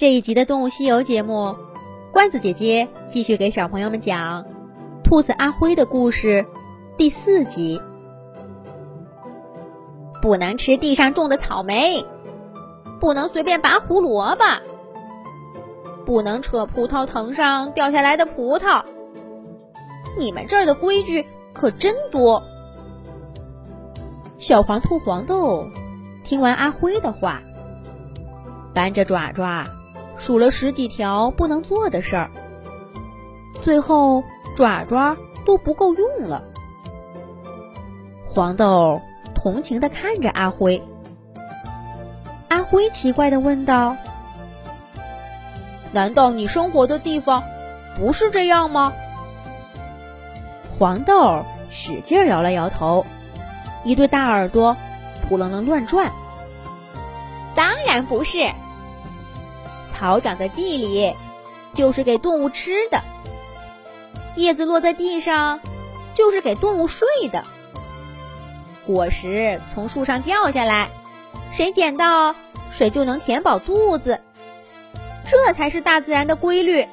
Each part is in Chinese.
这一集的《动物西游》节目，罐子姐姐继续给小朋友们讲兔子阿辉的故事，第四集。不能吃地上种的草莓，不能随便拔胡萝卜，不能扯葡萄藤上掉下来的葡萄。你们这儿的规矩可真多。小黄兔黄豆听完阿辉的话，扳着爪爪。数了十几条不能做的事儿，最后爪爪都不够用了。黄豆同情的看着阿辉，阿辉奇怪的问道：“难道你生活的地方不是这样吗？”黄豆使劲摇了摇头，一对大耳朵扑棱棱乱转。当然不是。草长在地里，就是给动物吃的；叶子落在地上，就是给动物睡的；果实从树上掉下来，谁捡到谁就能填饱肚子。这才是大自然的规律。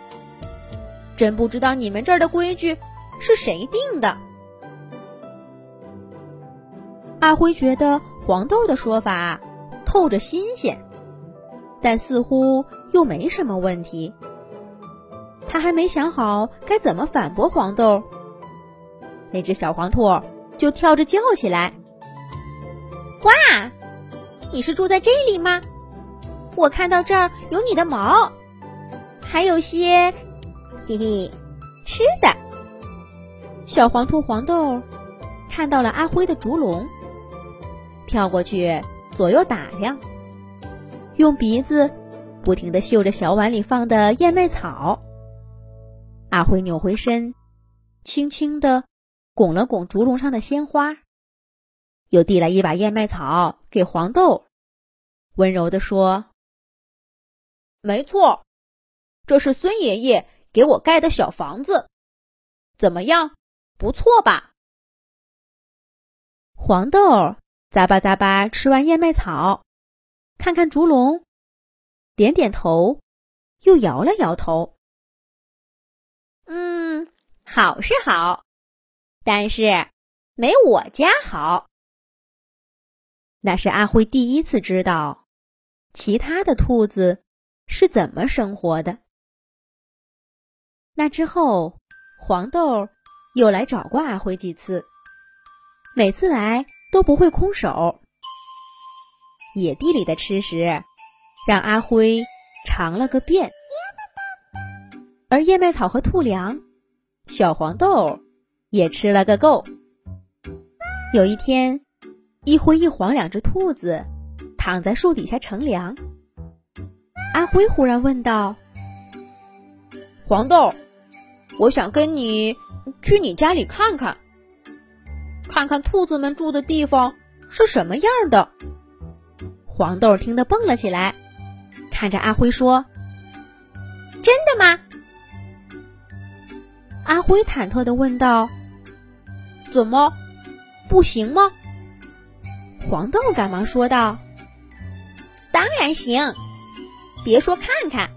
真不知道你们这儿的规矩是谁定的？阿辉觉得黄豆的说法透着新鲜。但似乎又没什么问题。他还没想好该怎么反驳黄豆，那只小黄兔就跳着叫起来：“哇，你是住在这里吗？我看到这儿有你的毛，还有些，嘿嘿，吃的。”小黄兔黄豆看到了阿辉的竹笼，跳过去左右打量。用鼻子不停地嗅着小碗里放的燕麦草。阿辉扭回身，轻轻地拱了拱竹笼上的鲜花，又递来一把燕麦草给黄豆，温柔地说：“没错，这是孙爷爷给我盖的小房子，怎么样？不错吧？”黄豆咂巴咂巴吃完燕麦草。看看竹龙，点点头，又摇了摇头。嗯，好是好，但是没我家好。那是阿辉第一次知道，其他的兔子是怎么生活的。那之后，黄豆又来找过阿辉几次，每次来都不会空手。野地里的吃食，让阿辉尝了个遍。而燕麦草和兔粮，小黄豆也吃了个够。有一天，一灰一黄两只兔子躺在树底下乘凉。阿辉忽然问道：“黄豆，我想跟你去你家里看看，看看兔子们住的地方是什么样的。”黄豆听得蹦了起来，看着阿辉说：“真的吗？”阿辉忐忑的问道：“怎么，不行吗？”黄豆赶忙说道：“当然行，别说看看，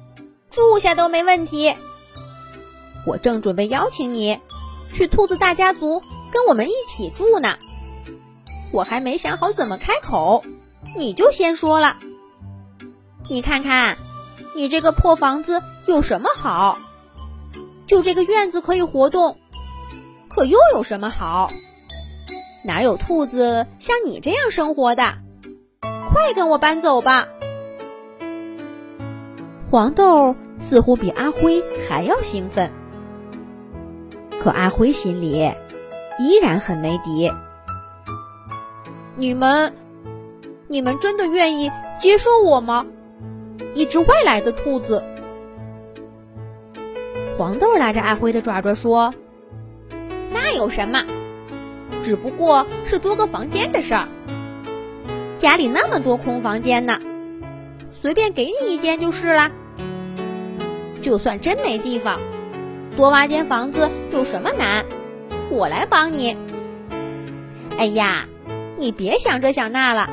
住下都没问题。我正准备邀请你去兔子大家族跟我们一起住呢，我还没想好怎么开口。”你就先说了，你看看，你这个破房子有什么好？就这个院子可以活动，可又有什么好？哪有兔子像你这样生活的？快跟我搬走吧！黄豆似乎比阿辉还要兴奋，可阿辉心里依然很没底。你们。你们真的愿意接受我吗？一只外来的兔子。黄豆拉着阿辉的爪爪说：“那有什么？只不过是多个房间的事儿。家里那么多空房间呢，随便给你一间就是了。就算真没地方，多挖间房子有什么难？我来帮你。哎呀，你别想这想那了。”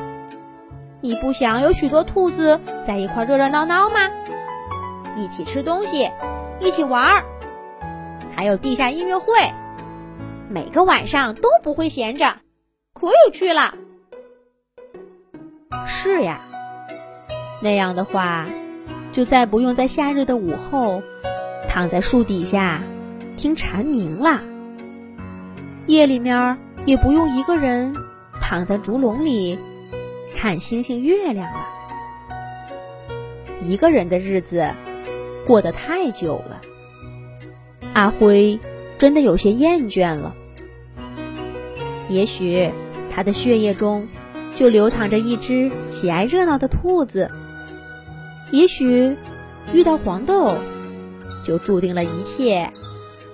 你不想有许多兔子在一块热热闹闹吗？一起吃东西，一起玩儿，还有地下音乐会，每个晚上都不会闲着，可有趣了。是呀，那样的话，就再不用在夏日的午后躺在树底下听蝉鸣了，夜里面也不用一个人躺在竹笼里看星星月亮了。一个人的日子过得太久了，阿辉真的有些厌倦了。也许他的血液中就流淌着一只喜爱热闹的兔子，也许遇到黄豆，就注定了一切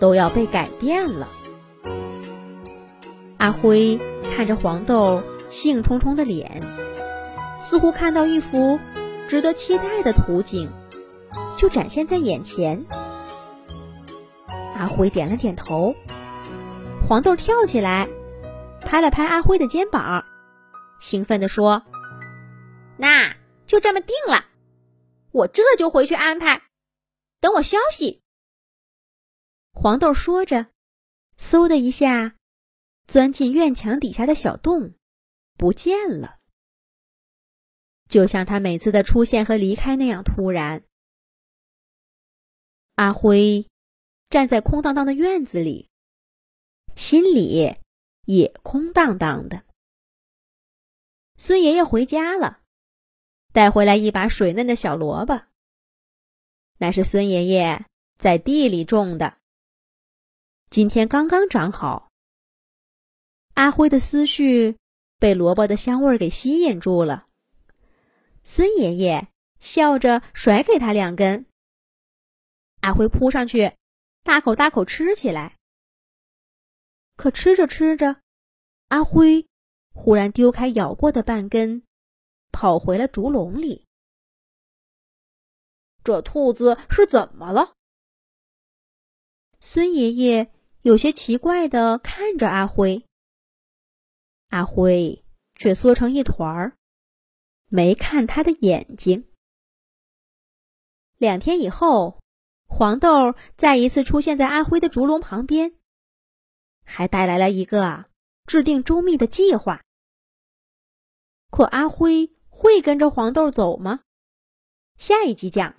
都要被改变了。阿辉看着黄豆兴冲冲的脸，似乎看到一幅。值得期待的图景就展现在眼前。阿辉点了点头，黄豆跳起来，拍了拍阿辉的肩膀，兴奋地说：“那就这么定了，我这就回去安排，等我消息。”黄豆说着，嗖的一下钻进院墙底下的小洞，不见了。就像他每次的出现和离开那样突然。阿辉站在空荡荡的院子里，心里也空荡荡的。孙爷爷回家了，带回来一把水嫩的小萝卜。那是孙爷爷在地里种的，今天刚刚长好。阿辉的思绪被萝卜的香味儿给吸引住了。孙爷爷笑着甩给他两根，阿辉扑上去，大口大口吃起来。可吃着吃着，阿辉忽然丢开咬过的半根，跑回了竹笼里。这兔子是怎么了？孙爷爷有些奇怪的看着阿辉，阿辉却缩成一团儿。没看他的眼睛。两天以后，黄豆再一次出现在阿辉的竹笼旁边，还带来了一个制定周密的计划。可阿辉会跟着黄豆走吗？下一集讲。